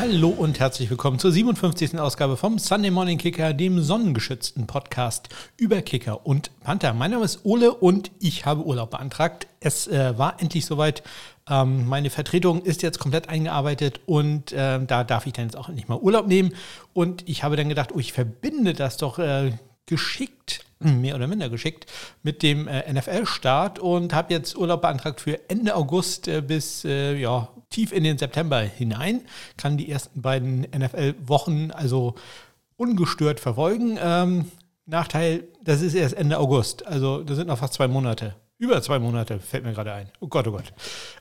Hallo und herzlich willkommen zur 57. Ausgabe vom Sunday Morning Kicker, dem sonnengeschützten Podcast über Kicker und Panther. Mein Name ist Ole und ich habe Urlaub beantragt. Es äh, war endlich soweit. Ähm, meine Vertretung ist jetzt komplett eingearbeitet und äh, da darf ich dann jetzt auch endlich mal Urlaub nehmen. Und ich habe dann gedacht, oh, ich verbinde das doch äh, geschickt mehr oder minder geschickt mit dem äh, NFL-Start und habe jetzt Urlaub beantragt für Ende August äh, bis äh, ja, tief in den September hinein. Kann die ersten beiden NFL-Wochen also ungestört verfolgen. Ähm, Nachteil, das ist erst Ende August, also das sind noch fast zwei Monate. Über zwei Monate fällt mir gerade ein. Oh Gott, oh Gott.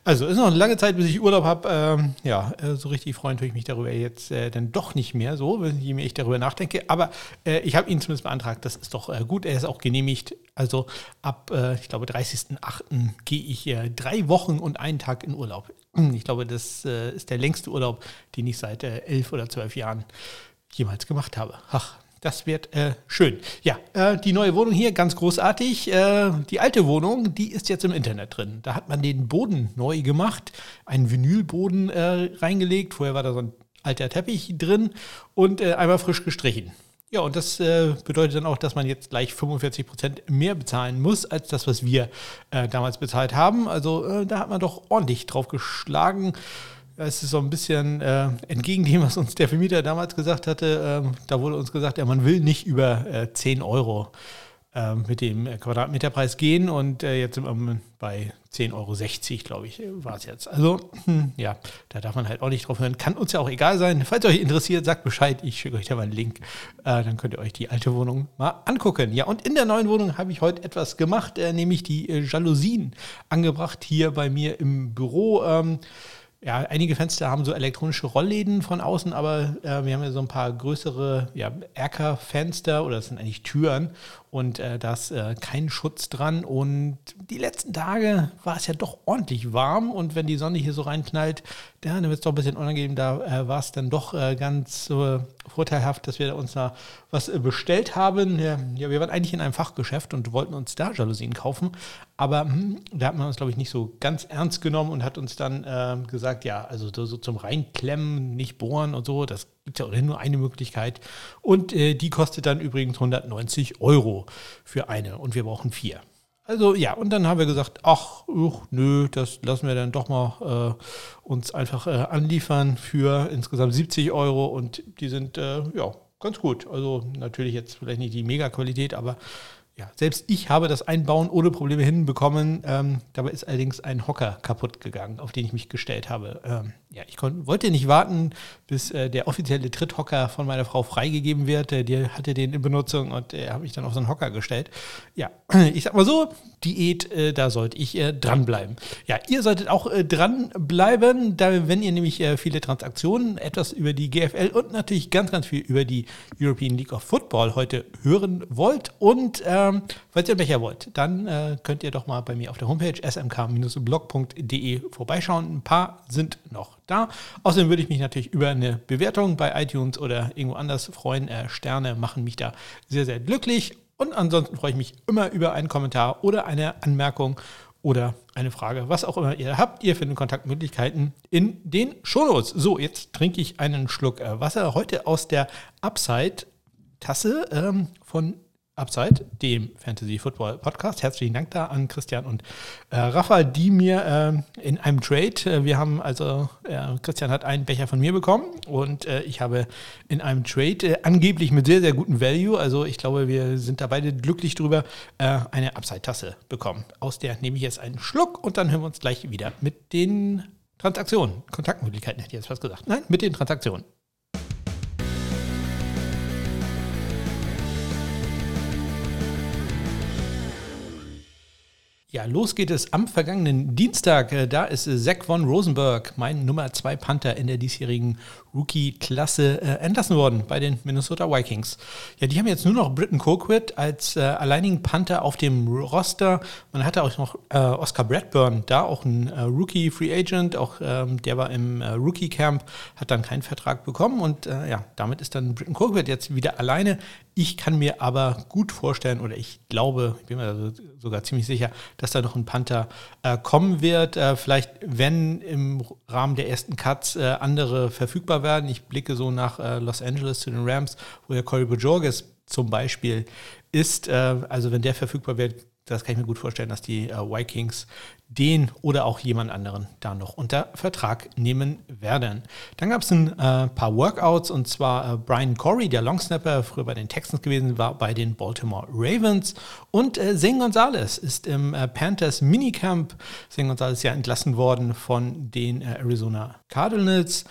Also ist noch eine lange Zeit, bis ich Urlaub habe. Ähm, ja, äh, so richtig freuen tue ich mich darüber jetzt äh, dann doch nicht mehr so, je mehr ich darüber nachdenke. Aber äh, ich habe ihn zumindest beantragt. Das ist doch äh, gut. Er ist auch genehmigt. Also ab, äh, ich glaube, 30.08. gehe ich äh, drei Wochen und einen Tag in Urlaub. Ich glaube, das ist der längste Urlaub, den ich seit elf oder zwölf Jahren jemals gemacht habe. Ach, das wird äh, schön. Ja, äh, die neue Wohnung hier, ganz großartig. Äh, die alte Wohnung, die ist jetzt im Internet drin. Da hat man den Boden neu gemacht, einen Vinylboden äh, reingelegt. Vorher war da so ein alter Teppich drin und äh, einmal frisch gestrichen. Ja, und das äh, bedeutet dann auch, dass man jetzt gleich 45 Prozent mehr bezahlen muss, als das, was wir damals bezahlt haben. Also da hat man doch ordentlich drauf geschlagen. Es ist so ein bisschen äh, entgegen dem, was uns der Vermieter damals gesagt hatte. Ähm, da wurde uns gesagt, ja, man will nicht über äh, 10 Euro äh, mit dem Quadratmeterpreis gehen und äh, jetzt sind wir bei 10,60 Euro, glaube ich, war es jetzt. Also, hm, ja, da darf man halt auch nicht drauf hören. Kann uns ja auch egal sein. Falls euch interessiert, sagt Bescheid. Ich schicke euch da mal einen Link. Äh, dann könnt ihr euch die alte Wohnung mal angucken. Ja, und in der neuen Wohnung habe ich heute etwas gemacht, äh, nämlich die äh, Jalousien angebracht hier bei mir im Büro. Ähm, ja, einige Fenster haben so elektronische Rollläden von außen, aber äh, wir haben ja so ein paar größere ja, Erkerfenster oder das sind eigentlich Türen und äh, da ist äh, kein Schutz dran. Und die letzten Tage war es ja doch ordentlich warm und wenn die Sonne hier so reinknallt, ja, dann wird es doch ein bisschen unangenehm. Da äh, war es dann doch äh, ganz äh, vorteilhaft, dass wir uns da was äh, bestellt haben. Ja, ja, wir waren eigentlich in einem Fachgeschäft und wollten uns da Jalousien kaufen, aber hm, da hat man uns, glaube ich, nicht so ganz ernst genommen und hat uns dann ähm, gesagt, ja, also so, so zum Reinklemmen, nicht bohren und so, das gibt ja nur eine Möglichkeit. Und äh, die kostet dann übrigens 190 Euro für eine und wir brauchen vier. Also ja, und dann haben wir gesagt, ach, uch, nö, das lassen wir dann doch mal äh, uns einfach äh, anliefern für insgesamt 70 Euro und die sind äh, ja ganz gut. Also natürlich jetzt vielleicht nicht die Mega-Qualität, aber ja, selbst ich habe das Einbauen ohne Probleme hinbekommen. Ähm, dabei ist allerdings ein Hocker kaputt gegangen, auf den ich mich gestellt habe. Ähm, ja, ich wollte nicht warten, bis äh, der offizielle Tritthocker von meiner Frau freigegeben wird. Äh, die hatte den in Benutzung und er äh, habe mich dann auf so einen Hocker gestellt. Ja, ich sag mal so, Diät, äh, da sollte ich äh, dranbleiben. Ja, ihr solltet auch äh, dranbleiben, da, wenn ihr nämlich äh, viele Transaktionen, etwas über die GFL und natürlich ganz, ganz viel über die European League of Football heute hören wollt. Und ähm, falls ihr Becher wollt, dann könnt ihr doch mal bei mir auf der Homepage smk-blog.de vorbeischauen. Ein paar sind noch da. Außerdem würde ich mich natürlich über eine Bewertung bei iTunes oder irgendwo anders freuen. Äh, Sterne machen mich da sehr, sehr glücklich. Und ansonsten freue ich mich immer über einen Kommentar oder eine Anmerkung oder eine Frage, was auch immer ihr habt. Ihr findet Kontaktmöglichkeiten in den Shownotes. So, jetzt trinke ich einen Schluck äh, Wasser. Heute aus der Upside-Tasse ähm, von Upside, dem Fantasy Football Podcast. Herzlichen Dank da an Christian und äh, Rafa, die mir äh, in einem Trade, äh, wir haben also, äh, Christian hat einen Becher von mir bekommen und äh, ich habe in einem Trade äh, angeblich mit sehr, sehr gutem Value, also ich glaube, wir sind da beide glücklich drüber, eine Upside-Tasse bekommen. Aus der nehme ich jetzt einen Schluck und dann hören wir uns gleich wieder mit den Transaktionen, Kontaktmöglichkeiten hätte ich jetzt was gesagt. Nein, mit den Transaktionen. Ja, los geht es am vergangenen Dienstag. Äh, da ist Zach von Rosenberg, mein Nummer 2 Panther in der diesjährigen Rookie-Klasse, äh, entlassen worden bei den Minnesota Vikings. Ja, die haben jetzt nur noch Britton Colquitt als äh, alleinigen Panther auf dem Roster. Man hatte auch noch äh, Oscar Bradburn, da auch ein äh, Rookie-Free Agent, auch ähm, der war im äh, Rookie-Camp, hat dann keinen Vertrag bekommen und ja, damit ist dann Britton Colquitt jetzt wieder alleine Ich kann mir aber gut vorstellen, oder ich glaube, ich bin mir sogar ziemlich sicher, dass da noch ein Panther äh, kommen wird. Äh, vielleicht, wenn im Rahmen der ersten Cuts äh, andere verfügbar werden. Ich blicke so nach äh, Los Angeles zu den Rams, wo ja Corey Bojorges zum Beispiel ist. Äh, also wenn der verfügbar wird, das kann ich mir gut vorstellen, dass die äh, Vikings den oder auch jemand anderen da noch unter Vertrag nehmen werden. Dann gab es ein äh, paar Workouts und zwar äh, Brian Corey, der Longsnapper, früher bei den Texans gewesen, war bei den Baltimore Ravens und äh, Zane Gonzalez ist im äh, Panthers Minicamp. Zane Gonzalez ist ja entlassen worden von den äh, Arizona Cardinals.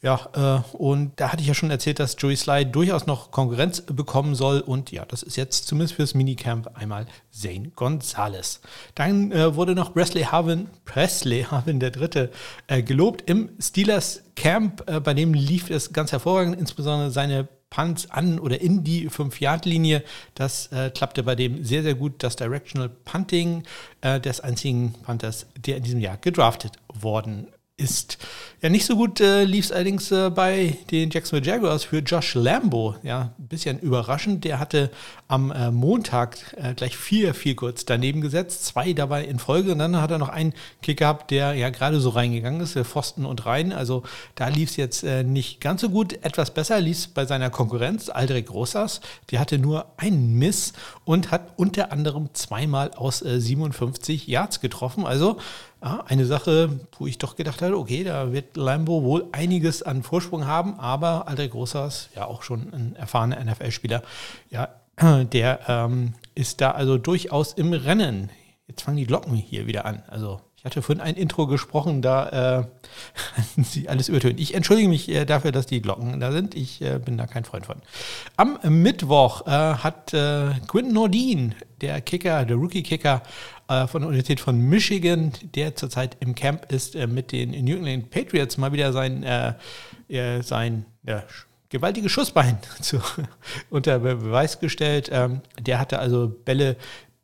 Ja, äh, und da hatte ich ja schon erzählt, dass Joey Sly durchaus noch Konkurrenz bekommen soll. Und ja, das ist jetzt zumindest fürs Minicamp einmal Zane Gonzalez. Dann äh, wurde noch Presley Harvin, Presley Harvin der Dritte, äh, gelobt im Steelers Camp. Äh, bei dem lief es ganz hervorragend, insbesondere seine Punts an oder in die 5-Yard-Linie. Das äh, klappte bei dem sehr, sehr gut. Das Directional Punting äh, des einzigen Panthers, der in diesem Jahr gedraftet worden ist. Ja, nicht so gut äh, lief es allerdings äh, bei den Jacksonville Jaguars für Josh Lambo. Ja, ein bisschen überraschend. Der hatte am äh, Montag äh, gleich vier, vier kurz daneben gesetzt, zwei dabei in Folge. Und dann hat er noch einen Kick gehabt, der ja gerade so reingegangen ist, Pfosten und rein. Also da lief es jetzt äh, nicht ganz so gut. Etwas besser lief es bei seiner Konkurrenz, Aldrich Rosas. Der hatte nur einen Miss und hat unter anderem zweimal aus 57 äh, Yards getroffen. Also ja, eine Sache, wo ich doch gedacht hatte, okay, da wird Lambo wohl einiges an Vorsprung haben, aber Aldrich Großers, ja auch schon ein erfahrener NFL-Spieler, ja, der ähm, ist da also durchaus im Rennen. Jetzt fangen die Glocken hier wieder an. Also ich hatte vorhin ein Intro gesprochen, da äh, sie alles übertönt. Ich entschuldige mich äh, dafür, dass die Glocken da sind. Ich äh, bin da kein Freund von. Am Mittwoch äh, hat äh, Quinton Nordin, der Kicker, der Rookie-Kicker von der Universität von Michigan, der zurzeit im Camp ist, äh, mit den New England Patriots mal wieder sein, sein ja, gewaltiges Schussbein zu, unter Beweis gestellt. Ähm, der hatte also Bälle,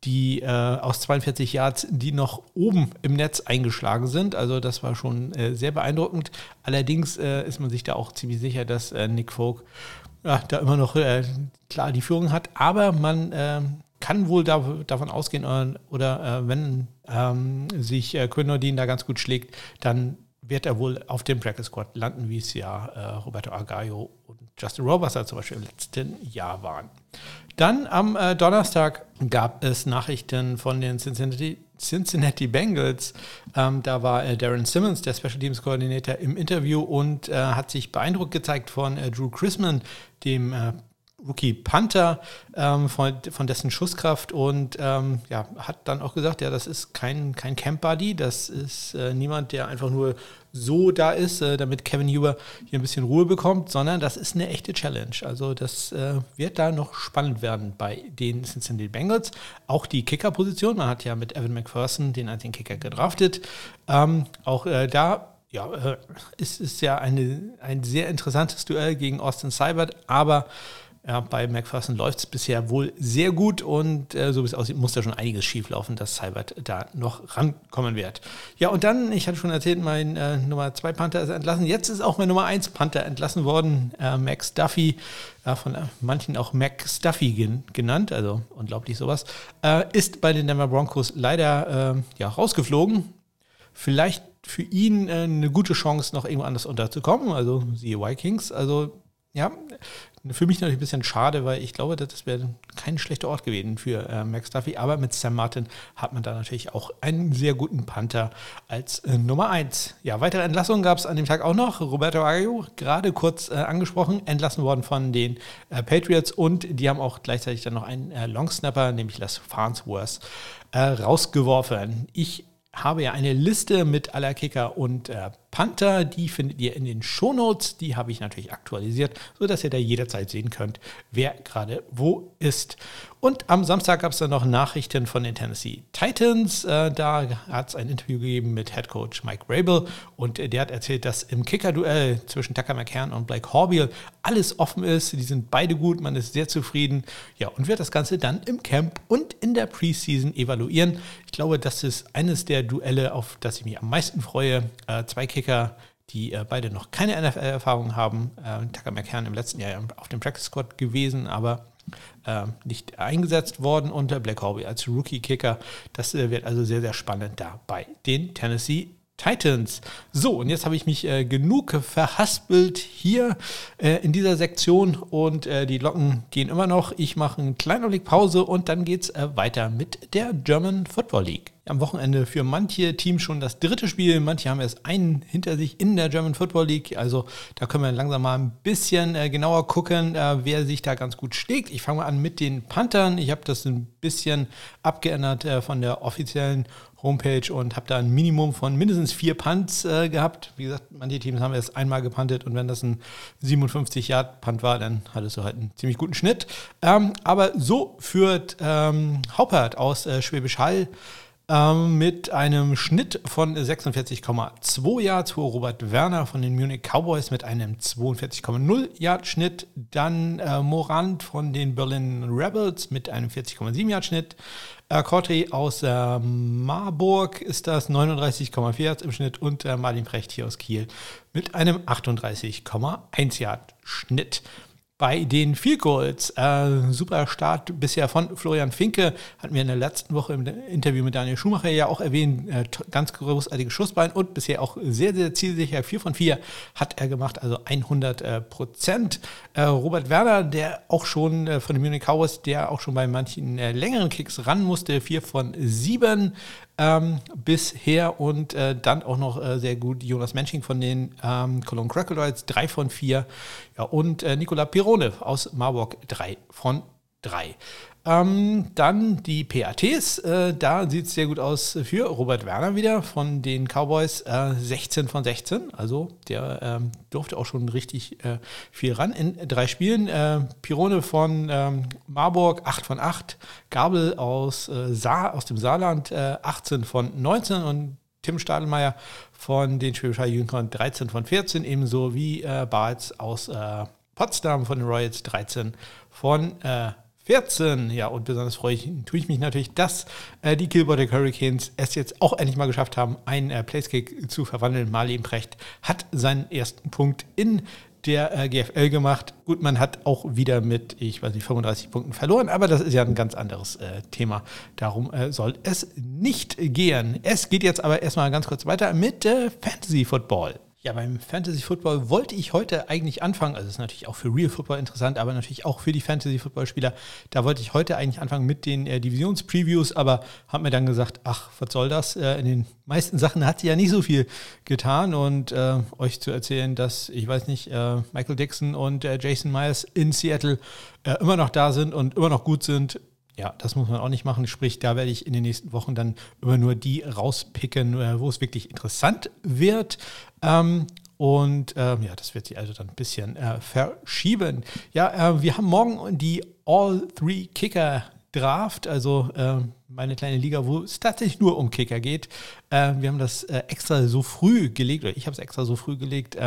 die äh, aus 42 Yards, die noch oben im Netz eingeschlagen sind. Also das war schon äh, sehr beeindruckend. Allerdings äh, ist man sich da auch ziemlich sicher, dass äh, Nick Folk ja, da immer noch äh, klar die Führung hat. Aber man ähm, kann wohl da, davon ausgehen, oder, oder äh, wenn ähm, sich äh, Quinn da ganz gut schlägt, dann wird er wohl auf dem Practice Squad landen, wie es ja Roberto Argaio und Justin Roberts zum Beispiel im letzten Jahr waren. Dann am äh, Donnerstag gab es Nachrichten von den Cincinnati, Cincinnati Bengals. Ähm, da war äh, Darren Simmons, der Special Teams Koordinator, im Interview und äh, hat sich beeindruckt gezeigt von äh, Drew Chrisman, dem äh, Rookie Panther ähm, von, von dessen Schusskraft und ähm, ja, hat dann auch gesagt, ja, das ist kein, kein Camp Buddy, das ist äh, niemand, der einfach nur so da ist, äh, damit Kevin Huber hier ein bisschen Ruhe bekommt, sondern das ist eine echte Challenge. Also das äh, wird da noch spannend werden bei den Cincinnati Bengals. Auch die Kicker-Position, man hat ja mit Evan McPherson den einzigen Kicker gedraftet. Ähm, auch äh, da ja, äh, ist es ja eine, ein sehr interessantes Duell gegen Austin Seibert, aber ja, bei McPherson läuft es bisher wohl sehr gut und äh, so wie es aussieht, muss da schon einiges schieflaufen, dass Cybert da noch rankommen wird. Ja, und dann, ich hatte schon erzählt, mein äh, Nummer 2 Panther ist entlassen. Jetzt ist auch mein Nummer 1 Panther entlassen worden, äh, Max Duffy, von äh, manchen auch Mac Stuffy gen genannt, also unglaublich sowas, äh, ist bei den Denver Broncos leider äh, ja, rausgeflogen. Vielleicht für ihn eine gute Chance, noch irgendwo anders unterzukommen, also siehe Vikings. Also ja, für mich natürlich ein bisschen schade, weil ich glaube, das wäre kein schlechter Ort gewesen für äh, Max Duffy. Aber mit Sam Martin hat man da natürlich auch einen sehr guten Panther als äh, Nummer 1. Ja, weitere Entlassungen gab es an dem Tag auch noch. Roberto Aguio, gerade kurz äh, angesprochen, entlassen worden von den äh, Patriots und die haben auch gleichzeitig dann noch einen äh, Longsnapper, nämlich Les Farnsworth, äh, rausgeworfen. Ich habe ja eine Liste mit aller Kicker und Panther, die findet ihr in den Shownotes. Die habe ich natürlich aktualisiert, sodass ihr da jederzeit sehen könnt, wer gerade wo ist. Und am Samstag gab es dann noch Nachrichten von den Tennessee Titans. Äh, da hat es ein Interview gegeben mit Head Coach Mike Rabel und der hat erzählt, dass im Kicker-Duell zwischen Tucker McCann und Blake Horbiel alles offen ist. Die sind beide gut, man ist sehr zufrieden. Ja, und wird das Ganze dann im Camp und in der Preseason evaluieren. Ich glaube, das ist eines der Duelle, auf das ich mich am meisten freue. Äh, zwei Kicker Kicker, die äh, beide noch keine NFL-Erfahrung haben. Äh, Tucker McCann im letzten Jahr auf dem Practice Squad gewesen, aber äh, nicht eingesetzt worden und der Black Hobby als Rookie-Kicker. Das äh, wird also sehr, sehr spannend da bei den Tennessee Titans. So, und jetzt habe ich mich äh, genug verhaspelt hier äh, in dieser Sektion und äh, die Locken gehen immer noch. Ich mache einen kleinen Augenblick Pause und dann geht es äh, weiter mit der German Football League. Am Wochenende für manche Teams schon das dritte Spiel, manche haben erst einen hinter sich in der German Football League. Also da können wir langsam mal ein bisschen äh, genauer gucken, äh, wer sich da ganz gut schlägt. Ich fange mal an mit den Panthern. Ich habe das ein bisschen abgeändert von der offiziellen Homepage und habe da ein Minimum von mindestens vier Punts äh, gehabt. Wie gesagt, manche Teams haben erst einmal gepuntet und wenn das ein 57-Yard-Punt war, dann hattest du halt einen ziemlich guten Schnitt. Ähm, aber so führt ähm, Haupert aus äh, Schwäbisch Hall ähm, mit einem Schnitt von 46,2 Yards vor Robert Werner von den Munich Cowboys mit einem 42,0 Yard Schnitt. Dann äh, Morant von den Berlin Rebels mit einem 40,7 Yard Schnitt. Äh, Cortry aus äh, Marburg ist das 39,4 Yards im Schnitt und äh, Martin Precht hier aus Kiel mit einem 38,1 Yard Schnitt bei den Field Goals. Äh, super Start bisher von Florian Finke. Hatten wir in der letzten Woche im Interview mit Daniel Schumacher ja auch erwähnt. Äh, ganz großartiges Schussbein und bisher auch sehr, sehr zielsicher. 4 von 4 hat er gemacht, also 100 äh, Prozent. Äh, Robert Werner, der auch schon äh, von den Munich Cowboys, der auch schon bei manchen äh, längeren Kicks ran musste. 4 von 7 ähm, bisher und äh, dann auch noch äh, sehr gut Jonas Mensching von den ähm, Cologne Crocodiles, 3 von 4. Ja, und äh, Nicola Pirone aus Marburg, 3 von 3. Ähm, dann die PATs, äh, da sieht es sehr gut aus für Robert Werner wieder von den Cowboys, äh, 16 von 16. Also der ähm, durfte auch schon richtig äh, viel ran in drei Spielen. Äh, Pirone von ähm, Marburg, 8 von 8. Gabel aus, äh, Saar, aus dem Saarland, 18 äh, von 19 und Tim Stadelmeier von den Schwäbischer Jüngern 13 von 14, ebenso wie äh, Bartz aus Potsdam von den Royals 13 von äh, 14. Ja, und besonders freue ich, tue ich mich natürlich, dass äh, die Kilbourne Hurricanes es jetzt auch endlich mal geschafft haben, einen äh, Placekick zu verwandeln. Marlene Precht hat seinen ersten Punkt in der äh, GFL gemacht. Gut, man hat auch wieder mit, ich weiß nicht, 35 Punkten verloren, aber das ist ja ein ganz anderes äh, Thema. Darum äh, soll es nicht gehen. Es geht jetzt aber erstmal ganz kurz weiter mit äh, Fantasy Football. Ja, beim Fantasy Football wollte ich heute eigentlich anfangen. Also ist natürlich auch für Real Football interessant, aber natürlich auch für die Fantasy Football Spieler. Da wollte ich heute eigentlich anfangen mit den äh, Divisionspreviews, aber habe mir dann gesagt, ach, was soll das? Äh, in den meisten Sachen hat sie ja nicht so viel getan und äh, euch zu erzählen, dass ich weiß nicht, äh, Michael Dixon und äh, Jason Myers in Seattle äh, immer noch da sind und immer noch gut sind ja, das muss man auch nicht machen. Sprich, da werde ich in den nächsten Wochen dann immer nur die rauspicken, äh, wo es wirklich interessant wird. Ähm, und ähm, ja, das wird sich also dann ein bisschen äh, verschieben. Ja, äh, wir haben morgen die All Three Kicker Draft, also äh, meine kleine Liga, wo es tatsächlich nur um Kicker geht. Äh, wir haben das äh, extra so früh gelegt, oder ich habe es extra so früh gelegt,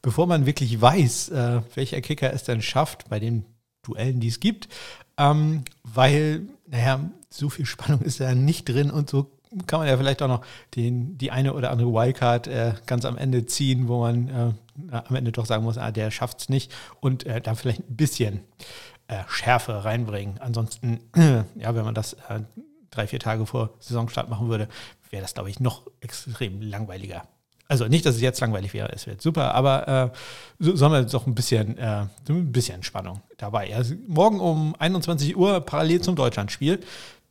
bevor man wirklich weiß, welcher Kicker es denn schafft bei den Duellen, die es gibt. Ähm, weil, naja, so viel Spannung ist da nicht drin und so kann man ja vielleicht auch noch den, die eine oder andere Wildcard äh, ganz am Ende ziehen, wo man äh, am Ende doch sagen muss, ah, der schafft es nicht und äh, da vielleicht ein bisschen äh, Schärfe reinbringen. Ansonsten, ja, wenn man das äh, drei, vier Tage vor Saisonstart machen würde, wäre das, glaube ich, noch extrem langweiliger. Also nicht, dass es jetzt langweilig wäre, es wird super, aber äh, so, sollen wir doch ein bisschen, äh, ein bisschen Spannung dabei. Also morgen um 21 Uhr parallel zum Deutschlandspiel.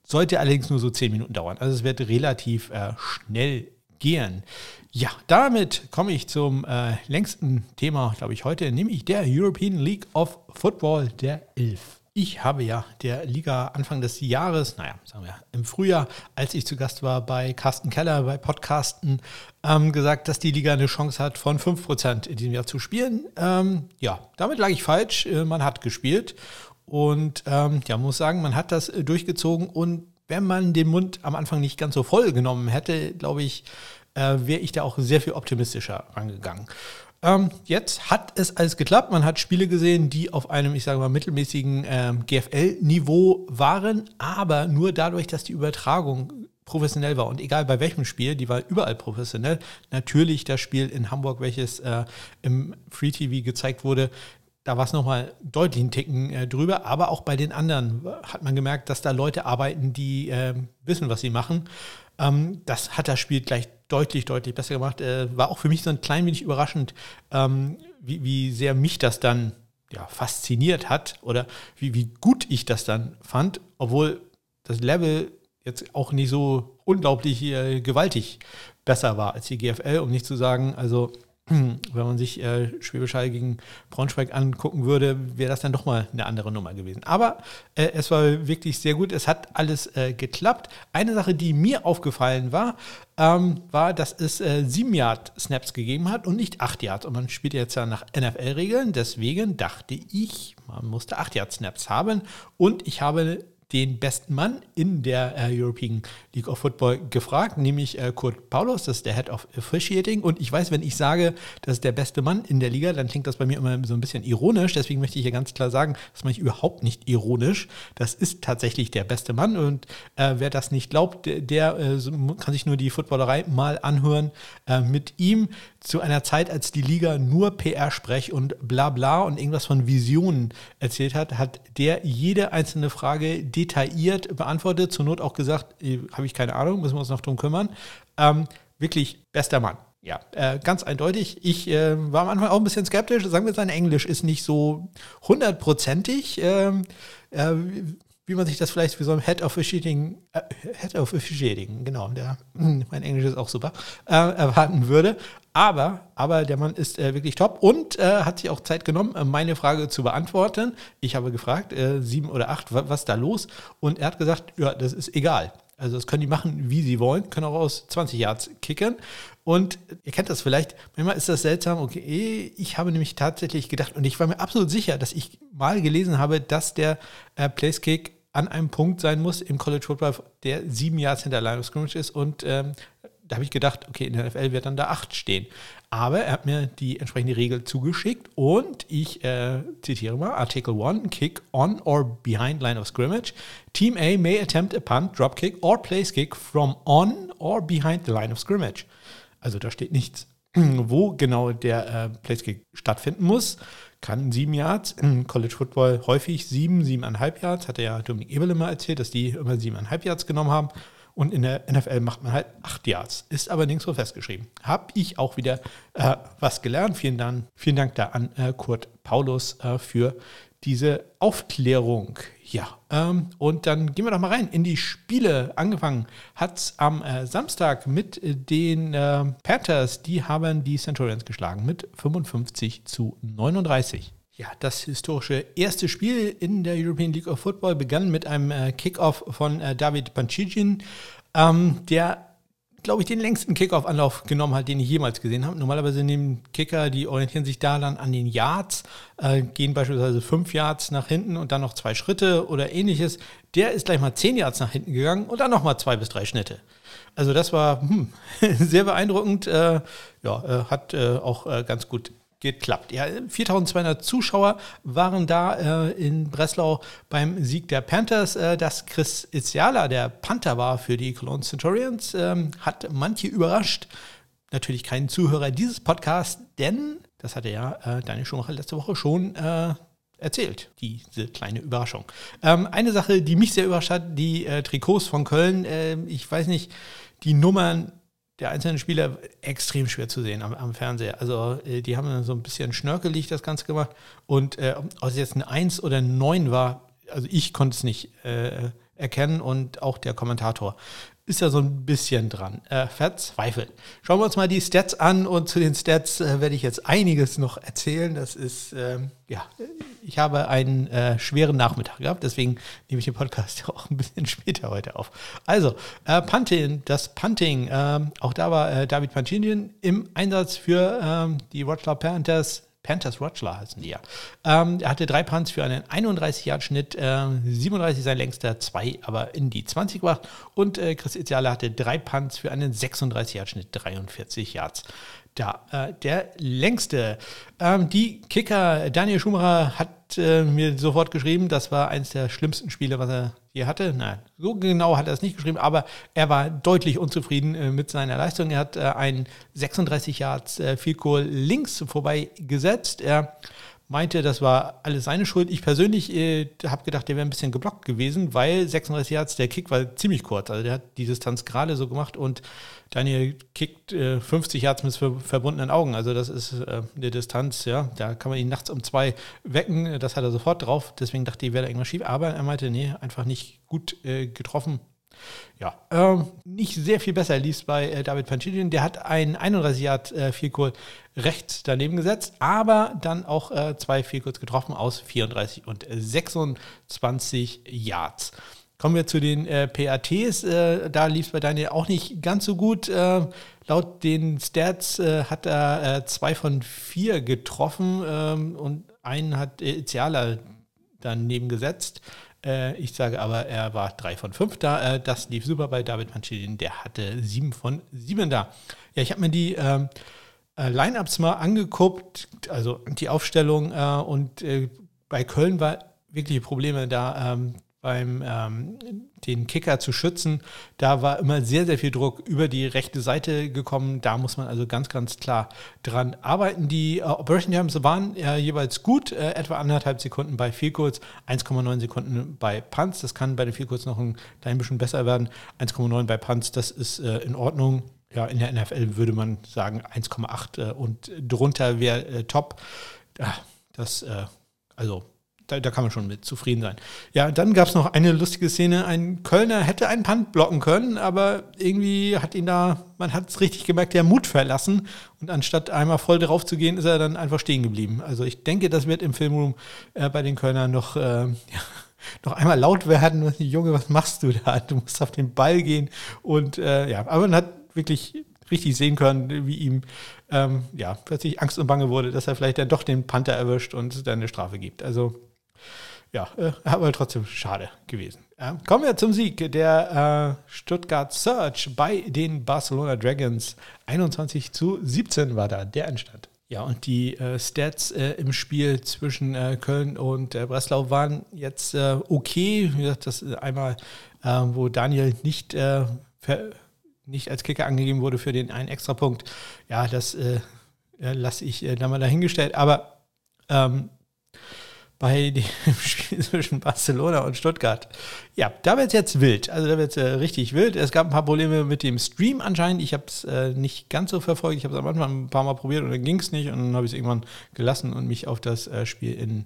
Sollte allerdings nur so 10 Minuten dauern. Also es wird relativ äh, schnell gehen. Ja, damit komme ich zum äh, längsten Thema, glaube ich, heute, nämlich der European League of Football der Elf. Ich habe ja der Liga Anfang des Jahres, naja, sagen wir im Frühjahr, als ich zu Gast war bei Carsten Keller, bei Podcasten, ähm, gesagt, dass die Liga eine Chance hat, von 5% in diesem Jahr zu spielen. Ähm, ja, damit lag ich falsch. Äh, man hat gespielt und ähm, ja, muss sagen, man hat das äh, durchgezogen und wenn man den Mund am Anfang nicht ganz so voll genommen hätte, glaube ich, äh, wäre ich da auch sehr viel optimistischer rangegangen. Ähm, jetzt hat es alles geklappt. Man hat Spiele gesehen, die auf einem, ich sage mal, mittelmäßigen ähm, GFL-Niveau waren, aber nur dadurch, dass die Übertragung professionell war. Und egal bei welchem Spiel, die war überall professionell. Natürlich das Spiel in Hamburg, welches äh, im Free TV gezeigt wurde, da war es nochmal deutlich einen Ticken äh, drüber, aber auch bei den anderen hat man gemerkt, dass da Leute arbeiten, die äh, wissen, was sie machen. Ähm, das hat das Spiel gleich deutlich, deutlich besser gemacht. Äh, war auch für mich so ein klein wenig überraschend, ähm, wie, wie sehr mich das dann ja, fasziniert hat oder wie, wie gut ich das dann fand, obwohl das Level jetzt auch nicht so unglaublich äh, gewaltig besser war als die GFL, um nicht zu sagen, also wenn man sich äh, Schwäbisch Hall gegen Braunschweig angucken würde, wäre das dann doch mal eine andere Nummer gewesen. Aber äh, es war wirklich sehr gut. Es hat alles äh, geklappt. Eine Sache, die mir aufgefallen war, ähm, war, dass es äh, 7 Yard Snaps gegeben hat und nicht 8 Yards. Und man spielt jetzt ja nach NFL-Regeln. Deswegen dachte ich, man musste 8 Yard Snaps haben. Und ich habe den besten Mann in der äh, European League of Football gefragt, nämlich äh, Kurt Paulus, das ist der Head of Officiating. Und ich weiß, wenn ich sage, das ist der beste Mann in der Liga, dann klingt das bei mir immer so ein bisschen ironisch. Deswegen möchte ich hier ganz klar sagen, das mache ich überhaupt nicht ironisch. Das ist tatsächlich der beste Mann. Und äh, wer das nicht glaubt, der, der äh, kann sich nur die Footballerei mal anhören äh, mit ihm zu einer Zeit, als die Liga nur PR-Sprech und bla bla und irgendwas von Visionen erzählt hat, hat der jede einzelne Frage detailliert beantwortet, zur Not auch gesagt, äh, habe ich keine Ahnung, müssen wir uns noch drum kümmern. Ähm, wirklich bester Mann. Ja, äh, ganz eindeutig. Ich äh, war am Anfang auch ein bisschen skeptisch. Sagen wir, sein Englisch ist nicht so hundertprozentig. Ähm, äh, wie man sich das vielleicht wie so ein Head of Officiating, äh, Head of Officiating, genau, der, mein Englisch ist auch super, äh, erwarten würde. Aber, aber der Mann ist äh, wirklich top und äh, hat sich auch Zeit genommen, äh, meine Frage zu beantworten. Ich habe gefragt, äh, sieben oder acht, was, ist da los? Und er hat gesagt, ja, das ist egal. Also das können die machen, wie sie wollen, können auch aus 20 Yards kicken. Und ihr kennt das vielleicht, manchmal ist das seltsam, okay, ich habe nämlich tatsächlich gedacht, und ich war mir absolut sicher, dass ich mal gelesen habe, dass der äh, Place Kick an einem Punkt sein muss im College Football, der sieben Yards hinter Line of Scrimmage ist. Und ähm, da habe ich gedacht, okay, in der NFL wird dann da acht stehen. Aber er hat mir die entsprechende Regel zugeschickt und ich äh, zitiere mal Artikel 1, Kick on or behind line of scrimmage. Team A may attempt a punt, drop kick or place kick from on or behind the line of scrimmage. Also da steht nichts, wo genau der äh, Place Kick stattfinden muss. Kann sieben Yards, im College Football häufig sieben, siebeneinhalb Yards, hat ja Dominik Ebele mal erzählt, dass die immer siebeneinhalb Yards genommen haben. Und in der NFL macht man halt acht Yards. Ist aber nirgendwo festgeschrieben. Habe ich auch wieder äh, was gelernt. Vielen Dank, vielen Dank da an äh, Kurt Paulus äh, für diese Aufklärung. Ja, ähm, und dann gehen wir doch mal rein in die Spiele. Angefangen hat es am äh, Samstag mit den äh, Panthers. Die haben die Centurions geschlagen mit 55 zu 39. Ja, das historische erste Spiel in der European League of Football begann mit einem äh, Kickoff von äh, David Pancicin, ähm, der, glaube ich, den längsten Kickoff-Anlauf genommen hat, den ich jemals gesehen habe. Normalerweise nehmen Kicker, die orientieren sich da dann an den Yards, äh, gehen beispielsweise fünf Yards nach hinten und dann noch zwei Schritte oder ähnliches. Der ist gleich mal zehn Yards nach hinten gegangen und dann noch mal zwei bis drei Schnitte. Also das war hm, sehr beeindruckend. Äh, ja, äh, hat äh, auch ganz gut geklappt. Ja, 4200 Zuschauer waren da äh, in Breslau beim Sieg der Panthers. Äh, dass Chris Itziala der Panther war für die Cologne Centurions, äh, hat manche überrascht. Natürlich keinen Zuhörer dieses Podcasts, denn, das hatte ja äh, Daniel Schumacher letzte Woche schon äh, erzählt, diese kleine Überraschung. Ähm, eine Sache, die mich sehr überrascht hat, die äh, Trikots von Köln. Äh, ich weiß nicht, die Nummern der einzelnen Spieler extrem schwer zu sehen am, am Fernseher. Also äh, die haben so ein bisschen schnörkelig das Ganze gemacht. Und äh, ob es jetzt eine 1 oder eine 9 war, also ich konnte es nicht äh, erkennen und auch der Kommentator ist ja so ein bisschen dran. Äh, verzweifelt. Schauen wir uns mal die Stats an und zu den Stats äh, werde ich jetzt einiges noch erzählen. Das ist, ähm, ja, ich habe einen äh, schweren Nachmittag gehabt, deswegen nehme ich den Podcast auch ein bisschen später heute auf. Also, äh, Punting, das Punting, ähm, auch da war äh, David Pancinian im Einsatz für ähm, die Wroclaw Panthers Panthers Rotschler heißen die ja. Ähm, er hatte drei Punts für einen 31-Yard-Schnitt, äh, 37 sein längster, zwei aber in die 20 gebracht. Und äh, Chris Itziale hatte drei Punts für einen 36-Yard-Schnitt, 43 Yards. Da, äh, der längste. Ähm, die Kicker Daniel Schumacher hat äh, mir sofort geschrieben, das war eines der schlimmsten Spiele, was er je hatte. Nein, so genau hat er es nicht geschrieben, aber er war deutlich unzufrieden äh, mit seiner Leistung. Er hat äh, einen 36 Yards äh, Field Goal links vorbei gesetzt. Er meinte, das war alles seine Schuld. Ich persönlich äh, habe gedacht, der wäre ein bisschen geblockt gewesen, weil 36 Yards, der Kick war ziemlich kurz. Also der hat die Distanz gerade so gemacht und Daniel kickt äh, 50 Yards mit verbundenen Augen. Also das ist äh, eine Distanz, ja, da kann man ihn nachts um zwei wecken. Das hat er sofort drauf. Deswegen dachte ich, wäre da irgendwas schief. Aber er meinte, nee, einfach nicht gut äh, getroffen. Ja, ähm, nicht sehr viel besser lief bei äh, David Panchidin. Der hat einen 31 Yard äh, Vielkohl rechts daneben gesetzt, aber dann auch äh, zwei Vielkohls getroffen aus 34 und 26 Yards. Kommen wir zu den äh, PATs. Äh, da lief es bei Daniel auch nicht ganz so gut. Äh, laut den Stats äh, hat er äh, zwei von vier getroffen ähm, und einen hat Iziala daneben gesetzt. Äh, ich sage aber, er war drei von fünf da. das lief super bei David Mancini. Der hatte sieben von sieben da. Ja, ich habe mir die ähm, Lineups mal angeguckt, also die Aufstellung und bei Köln war wirkliche Probleme da. Ähm, beim ähm, den Kicker zu schützen. Da war immer sehr, sehr viel Druck über die rechte Seite gekommen. Da muss man also ganz, ganz klar dran arbeiten. Die äh, Operation Times waren äh, jeweils gut, äh, etwa anderthalb Sekunden bei Vielkurz, 1,9 Sekunden bei Punts. Das kann bei den Vielkurz noch ein klein bisschen besser werden. 1,9 bei Punts, das ist äh, in Ordnung. Ja, in der NFL würde man sagen 1,8 äh, und drunter wäre äh, top. Ja, das, also da, da, kann man schon mit zufrieden sein. Ja, dann gab es noch eine lustige Szene. Ein Kölner hätte einen Punt blocken können, aber irgendwie hat ihn da, man hat es richtig gemerkt, der Mut verlassen. Und anstatt einmal voll drauf zu gehen, ist er dann einfach stehen geblieben. Also ich denke, das wird im Filmroom äh, bei den Kölnern noch, äh, ja, noch einmal laut werden. Junge, was machst du da? Du musst auf den Ball gehen. Und äh, ja, aber man hat wirklich richtig sehen können, wie ihm ähm, ja, plötzlich Angst und Bange wurde, dass er vielleicht dann doch den Panther erwischt und dann eine Strafe gibt. Also ja, äh, aber trotzdem schade gewesen. Ja, kommen wir zum Sieg der äh, Stuttgart Search bei den Barcelona Dragons. 21 zu 17 war da der Entstand. Ja, und die äh, Stats äh, im Spiel zwischen äh, Köln und äh, Breslau waren jetzt okay. Wie gesagt, das einmal, wo Daniel nicht, nicht als Kicker angegeben wurde für den einen Extrapunkt. Ja, das lasse ich da mal dahingestellt. Aber ähm, bei dem Spiel zwischen Barcelona und Stuttgart. Ja, da wird es jetzt wild. Also da wird es äh, richtig wild. Es gab ein paar Probleme mit dem Stream anscheinend. Ich habe es äh, nicht ganz so verfolgt. Ich habe es am Anfang ein paar Mal probiert und dann ging es nicht. Und dann habe ich es irgendwann gelassen und mich auf das äh, Spiel in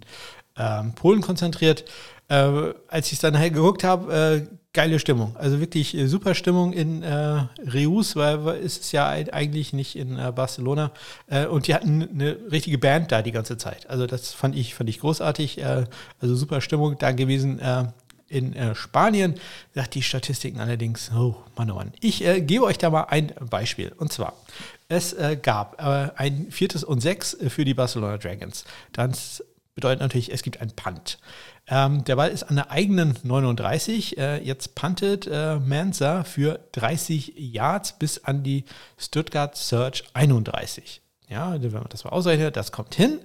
ähm, Polen konzentriert. Äh, als ich es dann halt geguckt habe, äh, geile Stimmung. Also wirklich äh, super Stimmung in äh, Reus, weil ist es ja eigentlich nicht in äh, Barcelona. Äh, und die hatten eine richtige Band da die ganze Zeit. Also das fand ich, fand ich großartig. Äh, also super Stimmung da gewesen. Äh, in Spanien sagt die Statistiken allerdings, oh Mann, oh Mann. Ich gebe euch da mal ein Beispiel. Und zwar, es gab ein viertes und sechs für die Barcelona Dragons. Das bedeutet natürlich, es gibt ein Punt. Ähm, der Ball ist an der eigenen 39. Äh, jetzt puntet äh, Mansa für 30 Yards bis an die Stuttgart Search 31. Ja, wenn man das mal ausrechnet, das kommt hin.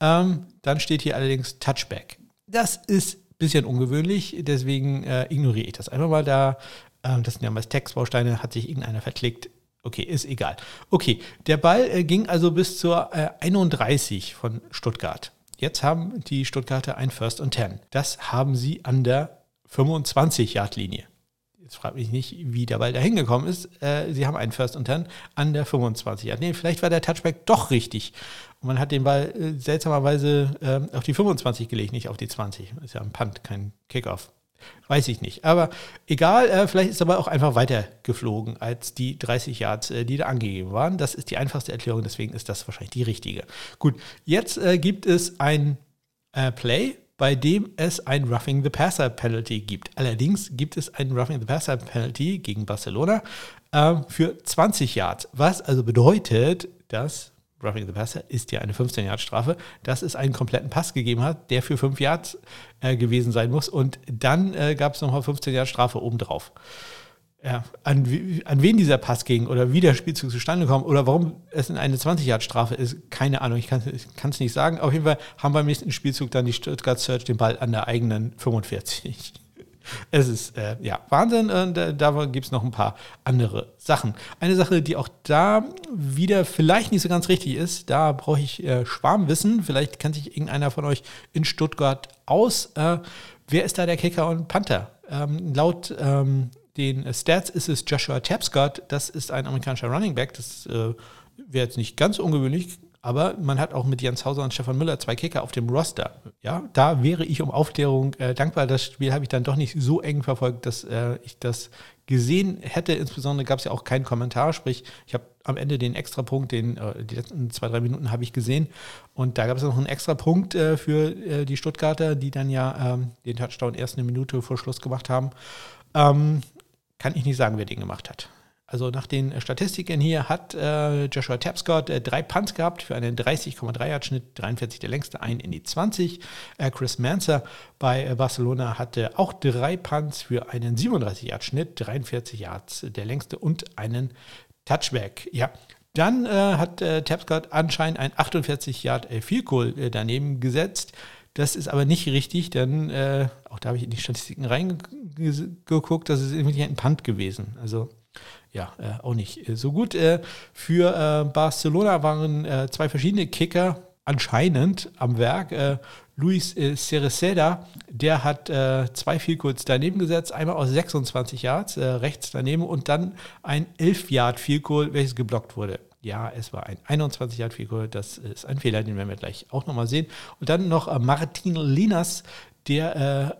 Ähm, dann steht hier allerdings Touchback. Das ist ein bisschen ungewöhnlich, deswegen äh, ignoriere ich das einfach mal da. Ähm, das sind ja meist Textbausteine, hat sich irgendeiner verklickt. Okay, ist egal. Okay, der Ball äh, ging also bis zur 31 äh, von Stuttgart. Jetzt haben die Stuttgarter ein First und Ten. Das haben sie an der 25-Yard-Linie. Jetzt fragt mich nicht, wie der Ball da hingekommen ist. Äh, sie haben einen First und Ten an der 25 Yard. Nee, vielleicht war der Touchback doch richtig. Und man hat den Ball äh, seltsamerweise äh, auf die 25 gelegt, nicht auf die 20. Ist ja ein Punt, kein Kickoff. Weiß ich nicht. Aber egal, äh, vielleicht ist er aber auch einfach weiter geflogen als die 30 Yards, äh, die da angegeben waren. Das ist die einfachste Erklärung, deswegen ist das wahrscheinlich die richtige. Gut, jetzt äh, gibt es ein äh, Play, bei dem es ein Roughing the Passer Penalty gibt. Allerdings gibt es ein Roughing the Passer Penalty gegen Barcelona äh, für 20 Yards, was also bedeutet, dass Roughing the Passer ist ja eine 15-Yard-Strafe, dass es einen kompletten Pass gegeben hat, der für 5 Yards äh, gewesen sein muss. Und dann äh, gab es nochmal 15-Yard-Strafe obendrauf. Ja, an, an wen dieser Pass ging oder wie der Spielzug zustande kommt oder warum es in eine 20-Yard-Strafe ist, keine Ahnung, ich kann es nicht sagen. Auf jeden Fall haben beim nächsten Spielzug dann die Stuttgart Search den Ball an der eigenen 45. es ist äh, ja Wahnsinn. Äh, da gibt es noch ein paar andere Sachen. Eine Sache, die auch da wieder vielleicht nicht so ganz richtig ist, da brauche ich äh, Schwarmwissen. Vielleicht kennt sich irgendeiner von euch in Stuttgart aus. Äh, wer ist da der Kicker und Panther? Ähm, laut ähm, den Stats ist es Joshua Tapscott. Das ist ein amerikanischer Running Back. Das äh, wäre jetzt nicht ganz ungewöhnlich aber man hat auch mit Jens Hauser und Stefan Müller zwei Kicker auf dem Roster. Ja, da wäre ich um Aufklärung äh, dankbar. Das Spiel habe ich dann doch nicht so eng verfolgt, dass äh, ich das gesehen hätte. Insbesondere gab es ja auch keinen Kommentar, sprich, ich habe am Ende den Extrapunkt, den äh, die letzten zwei, drei Minuten habe ich gesehen. Und da gab es noch einen Extrapunkt äh, für äh, die Stuttgarter, die dann ja ähm, den Touchdown erst eine Minute vor Schluss gemacht haben. Ähm, kann ich nicht sagen, wer den gemacht hat. Also nach den Statistiken hier hat äh, Joshua Tapscott äh, drei Punts gehabt für einen 30,3 Yard Schnitt, 43 der längste, ein in die 20. Äh, Chris Manser bei äh, Barcelona hatte auch drei Punts für einen 37 Yard Schnitt, 43 Yards der längste und einen Touchback. Ja, dann äh, hat äh, Tapscott anscheinend ein 48 Yard äh, Field Goal äh, daneben gesetzt. Das ist aber nicht richtig, denn äh, auch da habe ich in die Statistiken reingeguckt, das ist irgendwie ein Punt gewesen. Also ja, äh, auch nicht äh, so gut. Äh, für äh, Barcelona waren äh, zwei verschiedene Kicker anscheinend am Werk. Äh, Luis Cereceda, der hat zwei viel kurz daneben gesetzt, einmal aus 26 Yards rechts daneben und dann ein 11 Yard Goal, welches geblockt wurde. Ja, es war ein 21 Yard Goal, das ist ein Fehler, den werden wir gleich auch nochmal sehen. Und dann noch Martin Linas, der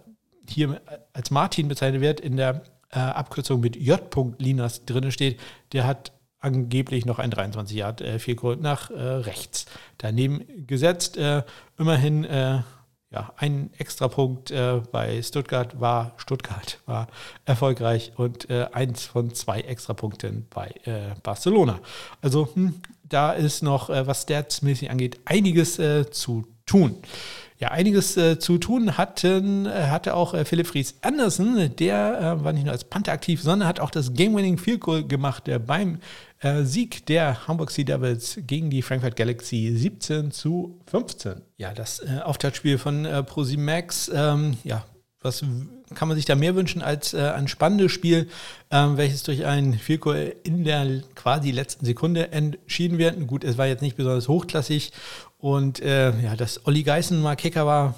hier als Martin bezeichnet wird in der äh, Abkürzung mit J. Linas drin steht, der hat angeblich noch ein 23 Yard äh, viel Gold nach äh, rechts daneben gesetzt. Äh, immerhin äh, ja, ein Extrapunkt äh, bei Stuttgart war Stuttgart war erfolgreich und äh, eins von zwei Extrapunkten bei Barcelona. Also hm, da ist noch, was statsmäßig angeht, einiges zu tun ja, einiges äh, zu tun hatten, äh, hatte auch äh, Philipp Fries Andersen. Der äh, war nicht nur als Panther aktiv, sondern hat auch das Game-Winning Field Goal gemacht äh, beim Sieg der Hamburg Sea Devils gegen die Frankfurt Galaxy 17 zu 15. Ja, das Auftaktspiel von äh, ProSimax, ähm, ja, was kann man sich da mehr wünschen als äh, ein spannendes Spiel, ähm, welches durch ein Vielko in der quasi letzten Sekunde entschieden wird. Gut, es war jetzt nicht besonders hochklassig und äh, ja, dass Olli Geißen mal Kicker war,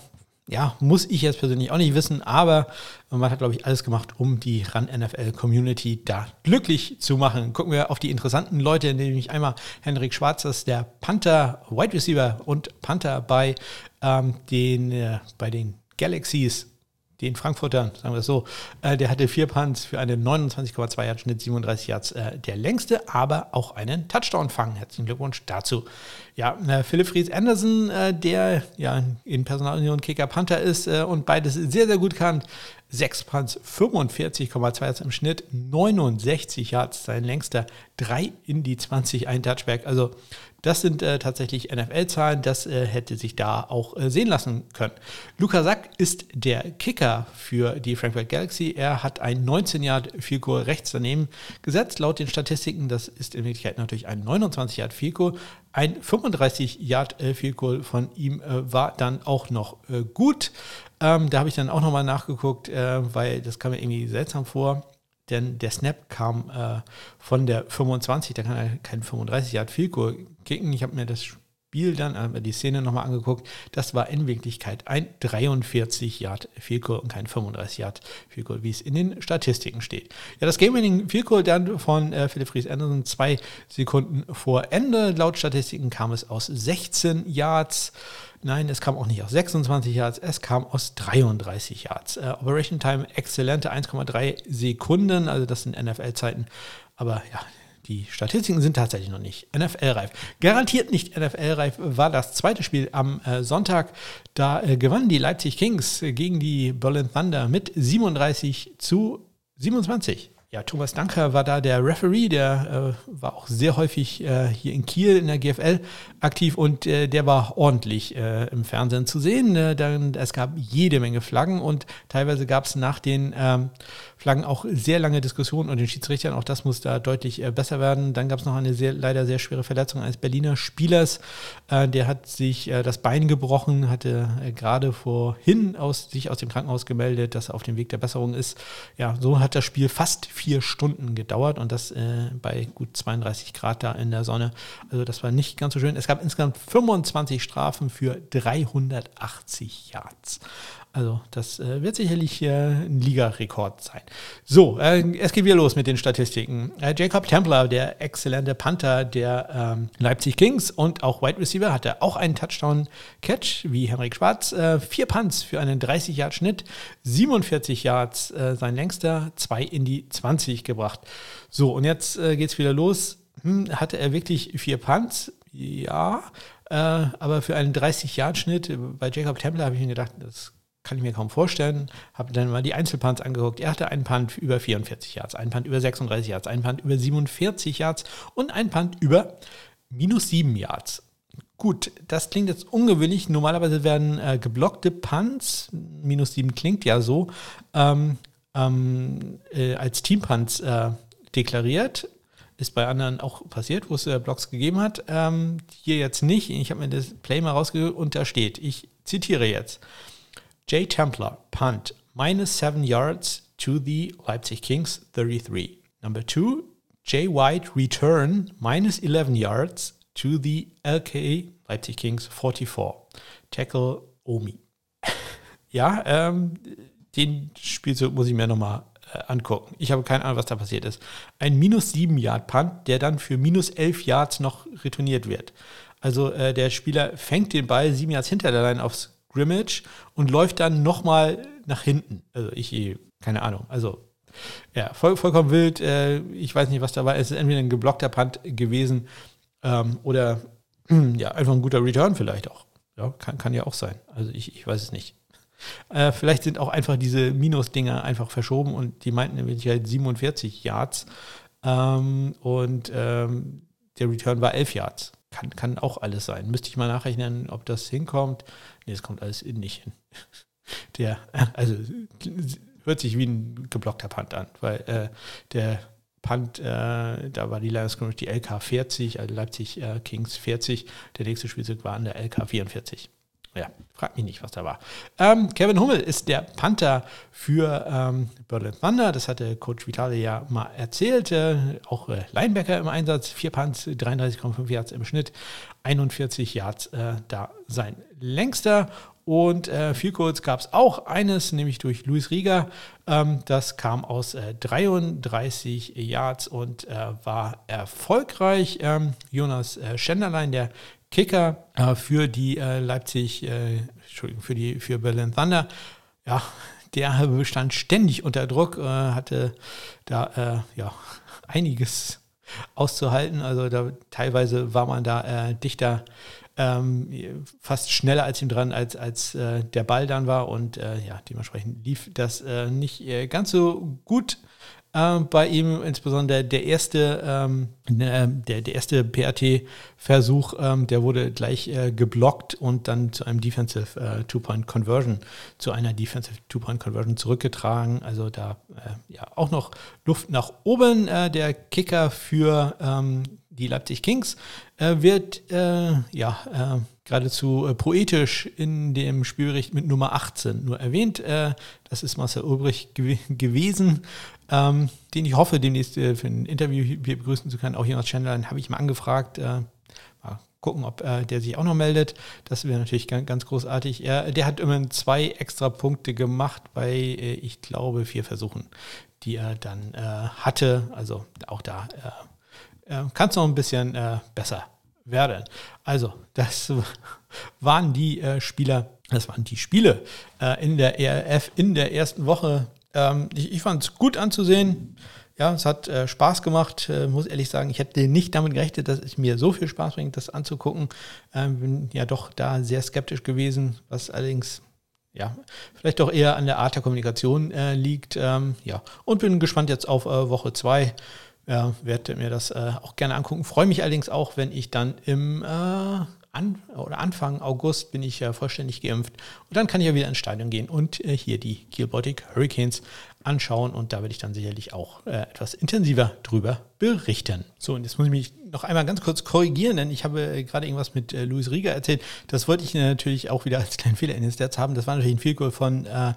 ja, muss ich jetzt persönlich auch nicht wissen, aber man hat, glaube ich, alles gemacht, um die RAN-NFL-Community da glücklich zu machen. Gucken wir auf die interessanten Leute, nämlich einmal Henrik Schwarzers, der Panther, Wide Receiver und Panther bei, ähm, den, äh, bei den Galaxies den Frankfurter, sagen wir es so, äh, der hatte vier Punts für einen 29,2 Yard Schnitt, 37 Yards, äh, der längste, aber auch einen Touchdown fangen. Herzlichen Glückwunsch dazu. Ja, äh, Philipp Fries Anderson, äh, der ja in Personalunion Kicker Panther ist äh, und beides sehr, sehr gut kann. 6 Punts, 45,2 Yards im Schnitt, 69 Yards sein längster, 3 in die 20, ein Touchback. Also das sind äh, tatsächlich NFL-Zahlen, das äh, hätte sich da auch äh, sehen lassen können. Luca Sack ist der Kicker für die Frankfurt Galaxy. Er hat ein 19 Yard Field Goal rechts daneben gesetzt. Laut den Statistiken, das ist in Wirklichkeit natürlich ein 29 Yard Field Goal. Ein 35 Yard äh, Field Goal von ihm äh, war dann auch noch äh, gut. Ähm, da habe ich dann auch nochmal nachgeguckt, weil das kam mir irgendwie seltsam vor denn der Snap kam äh, von der 25, da kann er kein 35 Yard Field Goal kicken. Ich habe mir das Spiel dann, äh, die Szene nochmal angeguckt. Das war in Wirklichkeit ein 43 Yard Field Goal und kein 35 Yard Field Goal, wie es in den Statistiken steht. Ja, das Game Winning Field Goal dann von äh, Philipp Fries Anderson zwei Sekunden vor Ende. Laut Statistiken kam es aus 16 Yards. Nein, es kam auch nicht aus 26 Yards, es kam aus 33 Yards. Äh, Operation Time exzellente 1,3 Sekunden, also das sind NFL-Zeiten. Aber ja, die Statistiken sind tatsächlich noch nicht NFL-reif. Garantiert nicht NFL-reif war das zweite Spiel am äh, Sonntag. Da äh, gewannen die Leipzig Kings gegen die Berlin Thunder mit 37 zu 27. Ja, Thomas Danker war da der Referee, der äh, war auch sehr häufig äh, hier in Kiel in der GFL aktiv und äh, der war ordentlich äh, im Fernsehen zu sehen. Äh, dann, es gab jede Menge Flaggen und teilweise gab es nach den ähm, Flaggen auch sehr lange Diskussionen und den Schiedsrichtern. Auch das muss da deutlich äh, besser werden. Dann gab es noch eine sehr, leider sehr schwere Verletzung eines Berliner Spielers. Äh, der hat sich äh, das Bein gebrochen, hatte gerade vorhin aus, sich aus dem Krankenhaus gemeldet, dass er auf dem Weg der Besserung ist. Ja, so hat das Spiel fast vier Stunden gedauert und das bei gut 32 Grad da in der Sonne. Also das war nicht ganz so schön. Es gab insgesamt 25 Strafen für 380 Yards. Also das äh, wird sicherlich äh, ein Ligarekord sein. So, äh, es geht wieder los mit den Statistiken. Äh, Jacob Templer, der exzellente Panther der ähm, Leipzig Kings und auch Wide Receiver, hatte auch einen Touchdown-Catch wie Henrik Schwarz. Äh, vier Punts für einen 30-Yard-Schnitt, 47 Yards äh, sein längster, zwei in die 20 gebracht. So, und jetzt äh, es wieder los. Hm, hatte er wirklich vier Punts? Ja, aber für einen 30-Yard-Schnitt bei Jacob Templer habe ich mir gedacht, das kann ich mir kaum vorstellen. Habe dann mal die Einzelpunts angeguckt. Er hatte einen Punt über 44 Yards, einen Punt über 36 Yards, einen Punt über 47 Yards und einen Punt über minus 7 Yards. Gut, das klingt jetzt ungewöhnlich. Normalerweise werden äh, geblockte Punts, minus 7 klingt ja so, ähm, ähm, äh, als Teampunts äh, deklariert. Ist bei anderen auch passiert, wo es äh, Blocks gegeben hat. Ähm, hier jetzt nicht. Ich habe mir das Play mal rausgehört und da steht, ich zitiere jetzt. Jay Templar, punt, minus seven yards to the Leipzig Kings, 33. Number two, Jay White, return, minus 11 yards to the LK Leipzig Kings, 44. Tackle Omi. ja, ähm, den Spielzug muss ich mir nochmal äh, angucken. Ich habe keine Ahnung, was da passiert ist. Ein minus 7 Yard Punt, der dann für minus 11 Yards noch retourniert wird. Also äh, der Spieler fängt den Ball 7 Yards hinter der Line aufs Grimmage und läuft dann nochmal nach hinten. Also ich, keine Ahnung. Also ja, voll, vollkommen wild. Äh, ich weiß nicht, was da war. Es ist entweder ein geblockter Punt gewesen ähm, oder ja, einfach ein guter Return vielleicht auch. Ja, kann, kann ja auch sein. Also ich, ich weiß es nicht. Äh, vielleicht sind auch einfach diese Minus-Dinger einfach verschoben und die meinten nämlich halt 47 Yards ähm, und ähm, der Return war 11 Yards. Kann, kann auch alles sein. Müsste ich mal nachrechnen, ob das hinkommt. Nee, es kommt alles nicht hin. Der, also hört sich wie ein geblockter Punt an, weil äh, der Punt, äh, da war die Lions die LK 40, also Leipzig äh, Kings 40. Der nächste Spielzug war an der LK 44. Ja, frag mich nicht, was da war. Ähm, Kevin Hummel ist der Panther für ähm, Berlin Thunder. Das hatte Coach Vitale ja mal erzählt. Äh, auch äh, Linebacker im Einsatz. Vier Punts, 33,5 Yards im Schnitt. 41 Yards äh, da sein längster. Und äh, viel kurz gab es auch eines, nämlich durch Luis Rieger. Ähm, das kam aus äh, 33 Yards und äh, war erfolgreich. Ähm, Jonas äh, Schenderlein, der Kicker äh, für die äh, Leipzig, äh, Entschuldigung, für die für Berlin Thunder. Ja, der stand ständig unter Druck, äh, hatte da äh, ja einiges auszuhalten. Also da teilweise war man da äh, dichter, ähm, fast schneller als ihm dran, als, als der Ball dann war. Und ja, dementsprechend lief das nicht ganz so gut äh, bei ihm, insbesondere der erste, ähm, ne, der, der erste PAT-Versuch, ähm, der wurde gleich äh, geblockt und dann zu einem Defensive äh, Two-Point-Conversion, zu einer Defensive Two-Point-Conversion zurückgetragen. Also da äh, ja auch noch Luft nach oben. Äh, der Kicker für ähm, die Leipzig Kings äh, wird ja geradezu poetisch in dem Spielbericht mit Nummer 18 nur erwähnt. das ist Marcel Ulbrich gew gewesen ähm, den ich hoffe, demnächst äh, für ein Interview begrüßen zu können. Auch Jonas Chandler habe ich mal angefragt. Äh, mal gucken, ob äh, der sich auch noch meldet. Das wäre natürlich ganz, ganz großartig. Er, der hat immerhin zwei extra Punkte gemacht bei, äh, ich glaube, vier Versuchen, die er dann äh, hatte. Also auch da äh, kann es noch ein bisschen besser werden. Also, das waren die Spieler, das waren die Spiele in der ERF in der ersten Woche ähm, ich, ich fand es gut anzusehen. Ja, es hat äh, Spaß gemacht, äh, muss ehrlich sagen. Ich hätte nicht damit gerechnet, dass es mir so viel Spaß bringt, das anzugucken. Ähm, bin ja doch da sehr skeptisch gewesen, was allerdings ja, vielleicht doch eher an der Art der Kommunikation äh, liegt. Ähm, ja, und bin gespannt jetzt auf äh, Woche 2. Ja, werde mir das äh, auch gerne angucken. Freue mich allerdings auch, wenn ich dann im äh, an, oder Anfang August bin ich ja vollständig geimpft und dann kann ich ja wieder ins Stadion gehen und äh, hier die Kiel Hurricanes anschauen und da werde ich dann sicherlich auch äh, etwas intensiver drüber berichten. So, und jetzt muss ich mich noch einmal ganz kurz korrigieren, denn ich habe äh, gerade irgendwas mit äh, Luis Rieger erzählt. Das wollte ich natürlich auch wieder als kleinen Fehler in den Stats haben. Das war natürlich ein Vielkohl von äh,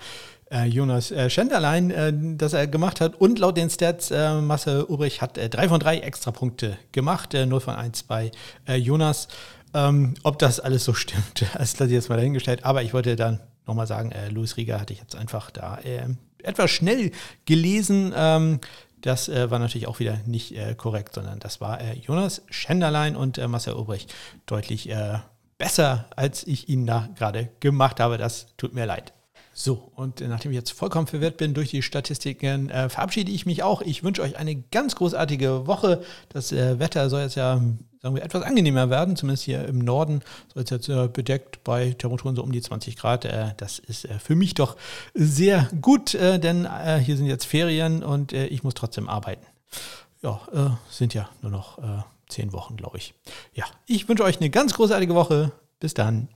äh, Jonas Schenderlein, äh, das er gemacht hat. Und laut den Stats, Masse Ulrich hat äh, drei von drei Extrapunkte gemacht, äh, 0 von 1 bei Jonas. Ähm, ob das alles so stimmt, das lasse ich jetzt mal dahingestellt. Aber ich wollte dann nochmal sagen, Luis Rieger hatte ich jetzt einfach da äh, etwas schnell gelesen. Ähm, das äh, war natürlich auch wieder nicht äh, korrekt, sondern das war äh, Jonas Schenderlein und äh, Marcel Ulbrich deutlich äh, besser, als ich ihn da gerade gemacht habe. Das tut mir leid. So, und nachdem ich jetzt vollkommen verwirrt bin durch die Statistiken, äh, verabschiede ich mich auch. Ich wünsche euch eine ganz großartige Woche. Das äh, Wetter soll jetzt ja, sagen wir, etwas angenehmer werden. Zumindest hier im Norden soll es jetzt äh, bedeckt bei Temperaturen so um die 20 Grad. Äh, das ist äh, für mich doch sehr gut, äh, denn hier sind jetzt Ferien und ich muss trotzdem arbeiten. Ja, sind ja nur noch zehn Wochen, glaube ich. Ja, ich wünsche euch eine ganz großartige Woche. Bis dann.